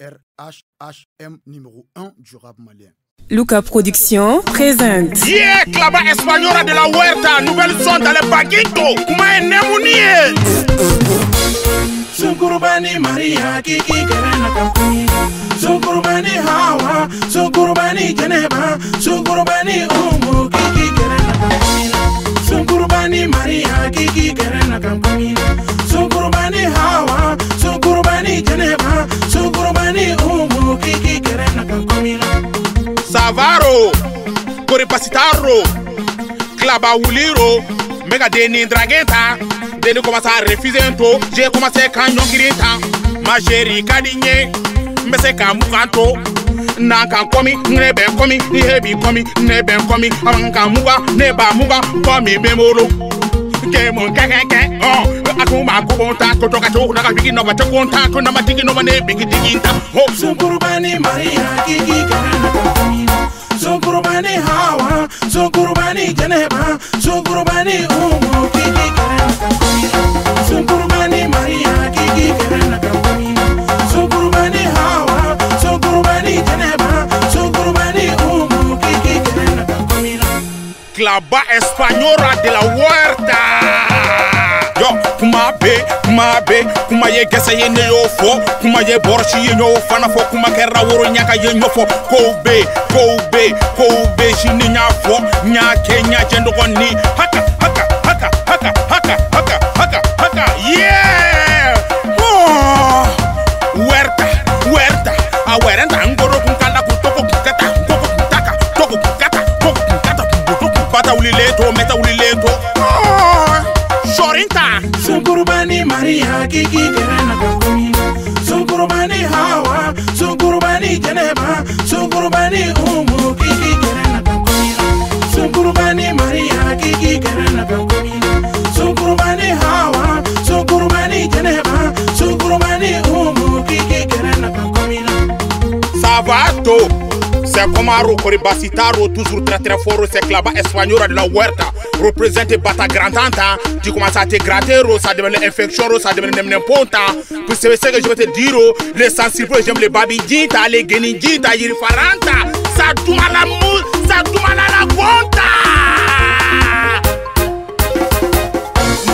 RHHM numéro 1 du rap malien. Luca Production présente. Yeah, clava espagnora de la huerta, nouvelle son dans le baguito. Kuma nemunie. Sukurubani Maria kiki kerena kampuni Sukurubani Hawa Sukurubani Geneva Sukurubani Umu kiki kerena kampuni Sukurubani Maria kiki kerena savaro koripasitaro kilabawuliro n bɛ ka den ni dragen ta den ni kɔmasa refize n to j'ai commencé ka ɲɔngiri ta ma chérie ka di n ye n bɛ se ka mugan to na ka nkɔmi ne bɛ nkɔmi ihe bi nkɔmi muga ne muga nkɔmi bɛ n bolo kemu. makuwonta kotoka na maria hawa maria hawa clava española de la huerta. Yo kuma be kuma be kuma ye gɛsɛ ye ne y'o fɔ kuma ye bɔrɔsi ye ɲ'o fana fɔ kuma kɛra woro ɲaga ye fɔ kow be kow be kow be sini ɲ'a fɔ ɲ'a kɛ ɲajɛ dɔgɔni haka haka haka haka haka haka haka haka yeah! Oh. huerta huerta a wɛrɛnta n goro kun kala kun togo kun kata togo kun taka togo kun kata togo kun kata kun boto kun bata wulilen to mɛta wulilen to Oh, 40. Sukurubani maria Kiki kerena kakuni Sukurubani hawa Sukurubani Geneva. Sukurubani umu kiki kerena kakuni Sukurubani maria Kiki kerena kakuni Sukurubani hawa Sukurubani Geneva. Sukurubani umu kiki kerena kakuni Savato. C'est comme un Basitaro, toujours très très fort. C'est que là-bas, Espagnol de la Huerta. Représente Bata Grand-Tante. Hein. Tu commences à te gratter, oh, ça devient l'infection, oh, ça devient n'importe hein. Pour ce que je veux te dire, oh. les sensibles, j'aime les babidita, hein, les guenidita, les faranta. Ça tourne à la moule, ça tourne à la guanta.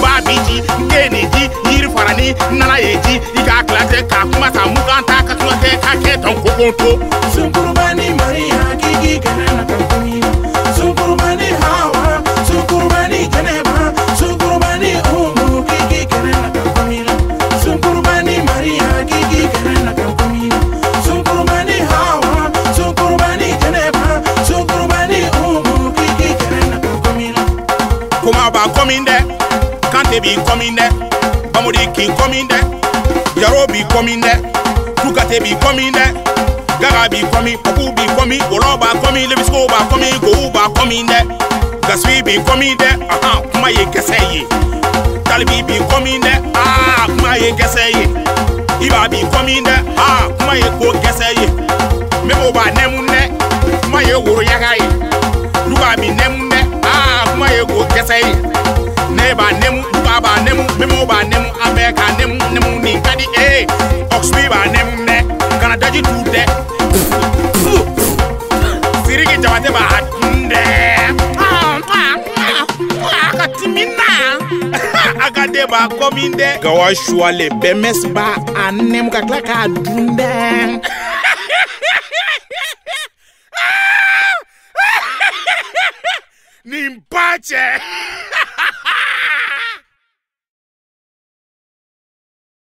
Babidi, guenidi, yirifarani, nana yeji, ika klate, kakuma, samuka, takatulate, kaketon, kokonto. coming there. Kante be coming there. Bamudi keep coming there. Jaro be coming there. Tukate be coming there. Gaga be coming. Popu be coming. Oloba coming. Levisco ba coming. Gouba coming there. Gaswi be coming there. Aha, Kumaye kese ye. Talibi be coming there. Ah, Kumaye kese ye. Iba be coming there. Ah, Kumaye ko kese ye. Mebo ba nemu de b'a kɔmin dɛ gawa suwale bɛnbɛsi b'a a nɛmu ka tila k'a dun dɛ nin ba cɛ